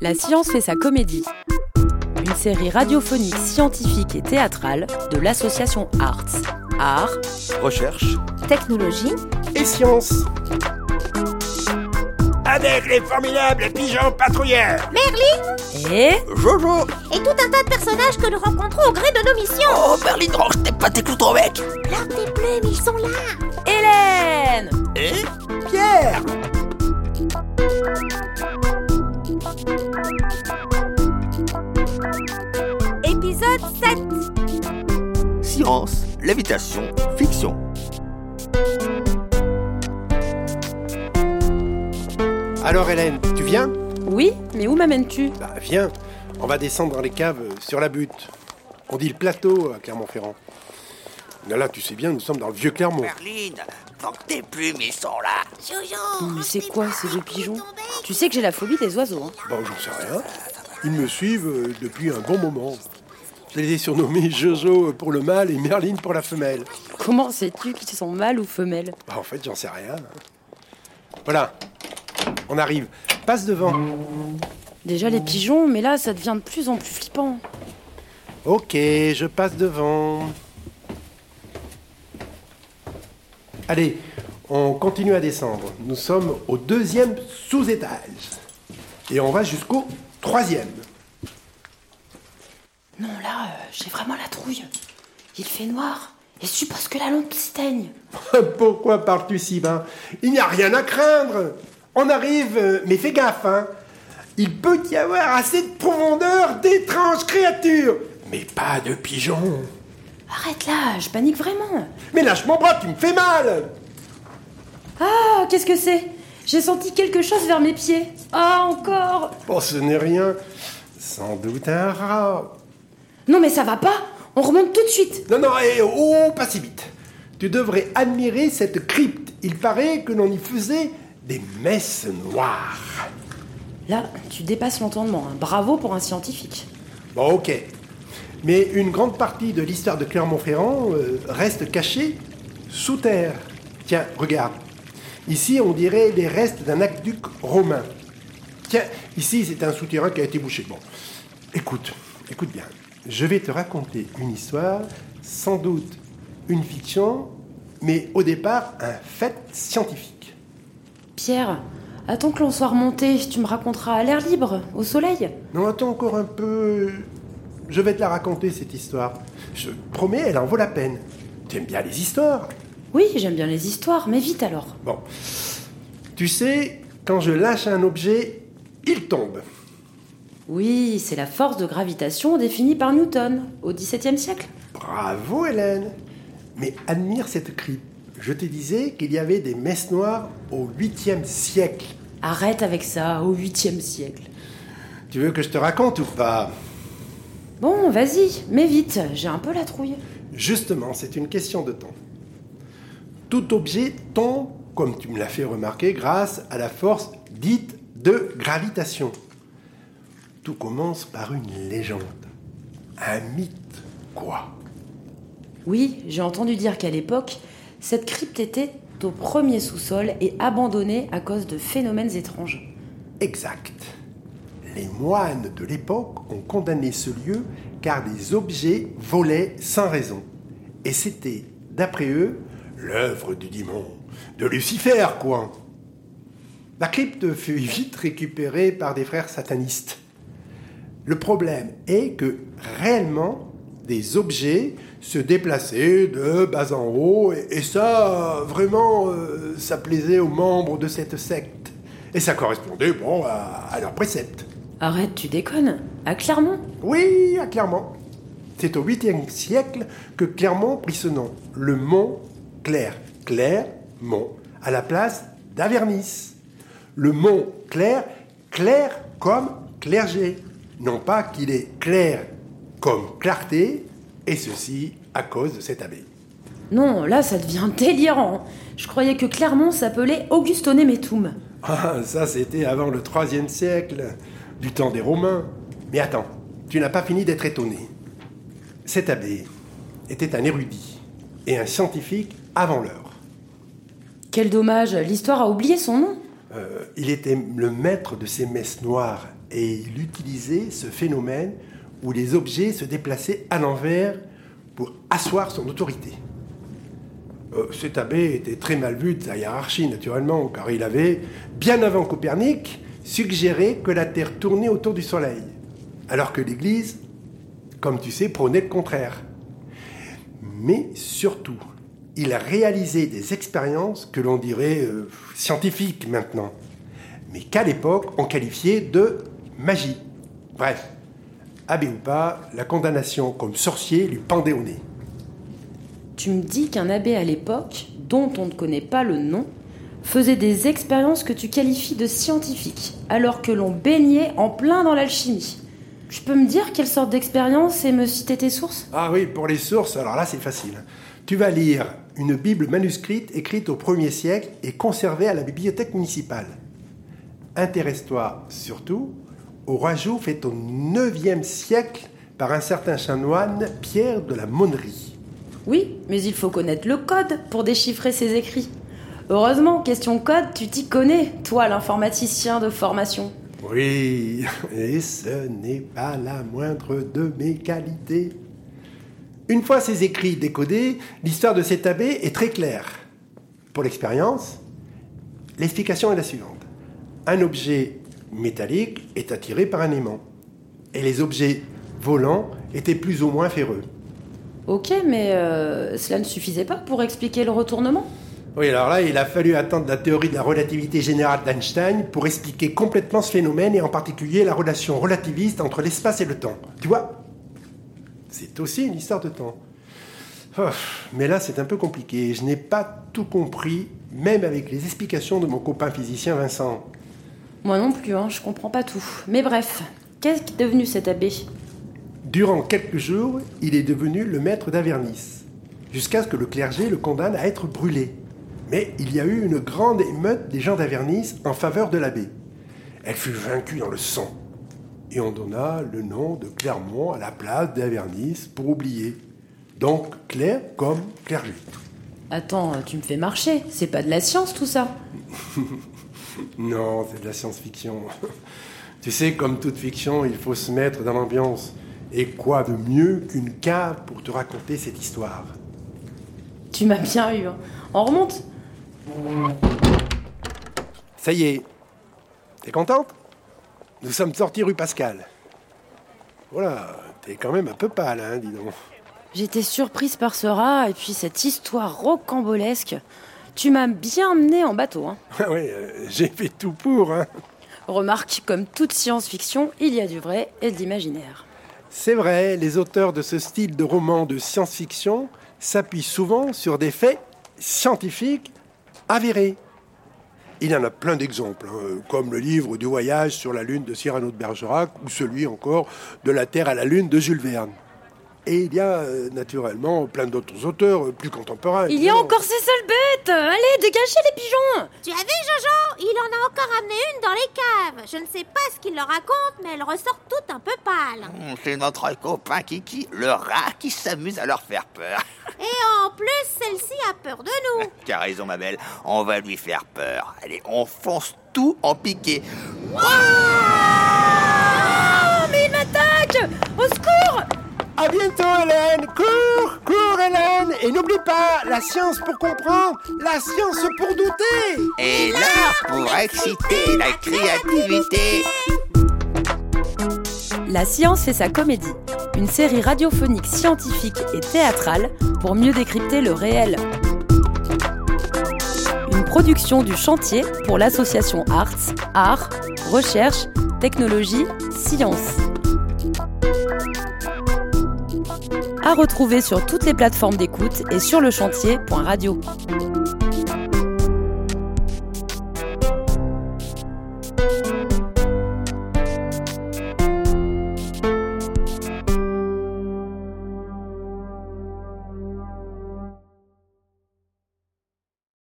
La science fait sa comédie. Une série radiophonique, scientifique et théâtrale de l'association Arts. Art, Recherche. Technologie. Et science Avec les formidables pigeons patrouilleurs. et Jojo. Et tout un tas de personnages que nous rencontrons au gré de nos missions. Oh, Berlin Roche, t'es pas tes mec. Leurs tes plumes, ils sont là. Hélène Et Pierre Épisode 7. Science, lévitation, fiction. Alors Hélène, tu viens? Oui, mais où m'amènes-tu? Bah viens, on va descendre dans les caves euh, sur la butte. On dit le plateau à Clermont-Ferrand. Là, là, tu sais bien, nous sommes dans le vieux Clermont. Que tes plumes ils sont là. Jojo. Mais c'est quoi ces deux pigeons Tu sais que j'ai la phobie des oiseaux. Hein. Bon, j'en sais rien. Ils me suivent euh, depuis un bon moment. Je les ai surnommés Jojo pour le mâle et Merline pour la femelle. Comment sais-tu qu'ils sont mâles ou femelles? Bah, en fait, j'en sais rien. Voilà, on arrive. Passe devant. Déjà les pigeons, mais là ça devient de plus en plus flippant. Ok, je passe devant. Allez, on continue à descendre. Nous sommes au deuxième sous-étage. Et on va jusqu'au troisième. Non, là, euh, j'ai vraiment la trouille. Il fait noir et je suppose que la lampe s'éteigne. Pourquoi pars-tu si bas? Il n'y a rien à craindre. On arrive, euh, mais fais gaffe, hein. Il peut y avoir assez de profondeur d'étranges créatures. Mais pas de pigeons. Arrête là, je panique vraiment. Mais lâche mon bras, tu me fais mal. Ah, qu'est-ce que c'est? J'ai senti quelque chose vers mes pieds. Ah, encore Oh, ce n'est rien. Sans doute un rat. Non, mais ça va pas On remonte tout de suite. Non, non, eh, oh, pas si vite. Tu devrais admirer cette crypte. Il paraît que l'on y faisait des messes noires. Là, tu dépasses l'entendement. hein. Bravo pour un scientifique. Bon, ok. Mais une grande partie de l'histoire de Clermont-Ferrand euh, reste cachée sous terre. Tiens, regarde. Ici, on dirait les restes d'un aqueduc romain. Tiens, ici, c'est un souterrain qui a été bouché. Bon, écoute, écoute bien. Je vais te raconter une histoire, sans doute une fiction, mais au départ, un fait scientifique. Pierre, attends que l'on soit remonté. Tu me raconteras à l'air libre, au soleil. Non, attends encore un peu. Je vais te la raconter, cette histoire. Je promets, elle en vaut la peine. Tu aimes bien les histoires Oui, j'aime bien les histoires, mais vite alors. Bon. Tu sais, quand je lâche un objet, il tombe. Oui, c'est la force de gravitation définie par Newton, au XVIIe siècle. Bravo, Hélène. Mais admire cette crypte. Je te disais qu'il y avait des messes noires au 8e siècle. Arrête avec ça, au 8e siècle. Tu veux que je te raconte ou pas? Bon, vas-y, mais vite, j'ai un peu la trouille. Justement, c'est une question de temps. Tout objet tombe, comme tu me l'as fait remarquer, grâce à la force dite de gravitation. Tout commence par une légende. Un mythe, quoi? Oui, j'ai entendu dire qu'à l'époque, cette crypte était au premier sous-sol et abandonnée à cause de phénomènes étranges. Exact. Les moines de l'époque ont condamné ce lieu car des objets volaient sans raison. Et c'était, d'après eux, l'œuvre du démon, de Lucifer, quoi. La crypte fut vite récupérée par des frères satanistes. Le problème est que réellement, des objets se déplaçaient de bas en haut, et, ça, vraiment, euh, ça plaisait aux membres de cette secte. Et ça correspondait, bon, à, à leurs préceptes. Arrête, tu déconnes À Clermont Oui, à Clermont. C'est au 8e siècle que Clermont prit ce nom, le mont Clair. Clermont, à la place d'Avernis. Le mont Clair, clair comme clergé. Non pas qu'il est clair comme clarté, et ceci à cause de cette abbaye. Non, là, ça devient délirant. Je croyais que Clermont s'appelait Augustonemetum. Ah, ça c'était avant le 3e siècle, du temps des Romains. Mais attends, tu n'as pas fini d'être étonné. Cet abbé était un érudit et un scientifique avant l'heure. Quel dommage, l'histoire a oublié son nom. Euh, il était le maître de ces messes noires et il utilisait ce phénomène où les objets se déplaçaient à l'envers pour asseoir son autorité. Euh, cet abbé était très mal vu de sa hiérarchie, naturellement, car il avait, bien avant Copernic, suggéré que la Terre tournait autour du Soleil, alors que l'Église, comme tu sais, prônait le contraire. Mais surtout, il a réalisé des expériences que l'on dirait euh, scientifiques maintenant, mais qu'à l'époque on qualifiait de magie. Bref, abbé ou pas, la condamnation comme sorcier lui pendait au nez. Tu me dis qu'un abbé à l'époque, dont on ne connaît pas le nom, faisait des expériences que tu qualifies de scientifiques, alors que l'on baignait en plein dans l'alchimie. Tu peux me dire quelle sorte d'expérience et me citer tes sources? Ah oui, pour les sources, alors là c'est facile. Tu vas lire une Bible manuscrite écrite au 1er siècle et conservée à la bibliothèque municipale. Intéresse-toi surtout au rajout fait au 9e siècle par un certain chanoine Pierre de la Monnerie. Oui, mais il faut connaître le code pour déchiffrer ces écrits. Heureusement, question code, tu t'y connais, toi l'informaticien de formation. Oui, et ce n'est pas la moindre de mes qualités. Une fois ces écrits décodés, l'histoire de cet abbé est très claire. Pour l'expérience, l'explication est la suivante. Un objet métallique est attiré par un aimant. Et les objets volants étaient plus ou moins ferreux. Ok, mais euh, cela ne suffisait pas pour expliquer le retournement? Oui, alors là, il a fallu attendre la théorie de la relativité générale d'Einstein pour expliquer complètement ce phénomène et en particulier la relation relativiste entre l'espace et le temps. Tu vois C'est aussi une histoire de temps. Oh, mais là, c'est un peu compliqué. Je n'ai pas tout compris, même avec les explications de mon copain physicien Vincent. Moi non plus, hein, je comprends pas tout. Mais bref, qu'est-ce qui est devenu cet abbé? Durant quelques jours, il est devenu le maître d'Avernis, jusqu'à ce que le clergé le condamne à être brûlé. Mais il y a eu une grande émeute des gens d'Avernis en faveur de l'abbé. Elle fut vaincue dans le sang. Et on donna le nom de Clermont à la place d'Avernis pour oublier. Donc Claire comme clergé. Attends, tu me fais marcher, c'est pas de la science tout ça Non, c'est de la science-fiction. Tu sais, comme toute fiction, il faut se mettre dans l'ambiance. Et quoi de mieux qu'une cave pour te raconter cette histoire? Tu m'as bien eu. hein. On remonte Ça y est. T'es contente? Nous sommes sortis rue Pascal. Voilà, t'es quand même un peu pâle, hein, dis donc. J'étais surprise par ce rat et puis cette histoire rocambolesque. Tu m'as bien emmené en bateau. Hein. ouais, euh, j'ai fait tout pour, hein. Remarque, comme toute science-fiction, il y a du vrai et de l'imaginaire. C'est vrai, les auteurs de ce style de roman de science-fiction s'appuient souvent sur des faits scientifiques avérés. Il y en a plein d'exemples, hein, comme le livre du voyage sur la Lune de Cyrano de Bergerac ou celui encore de la Terre à la Lune de Jules Verne. Et il y a euh, naturellement plein d'autres auteurs euh, plus contemporains. Il y a encore ces sales bêtes Allez, dégagez les pigeons Tu as vu, Jojo? Il en a encore amené une dans les caves. Je ne sais pas ce qu'il leur raconte, mais elles ressortent toutes un peu pâles. Hum, C'est notre copain Kiki, le rat, qui s'amuse à leur faire peur. Et en plus, celle-ci a peur de nous. Tu as raison, ma belle, on va lui faire peur. Allez, on fonce tout en piqué mais il m'attaque Au secours À bientôt, Hélène Cours Cours, Hélène Et n'oublie pas, la science pour comprendre, la science pour douter Et là, pour exciter la créativité. La science fait sa comédie, une série radiophonique scientifique et théâtrale pour mieux décrypter le réel. Une production du chantier pour l'association Arts, Art, Recherche, Technologie, Science. À retrouver sur toutes les plateformes d'écoute et sur le chantier.radio.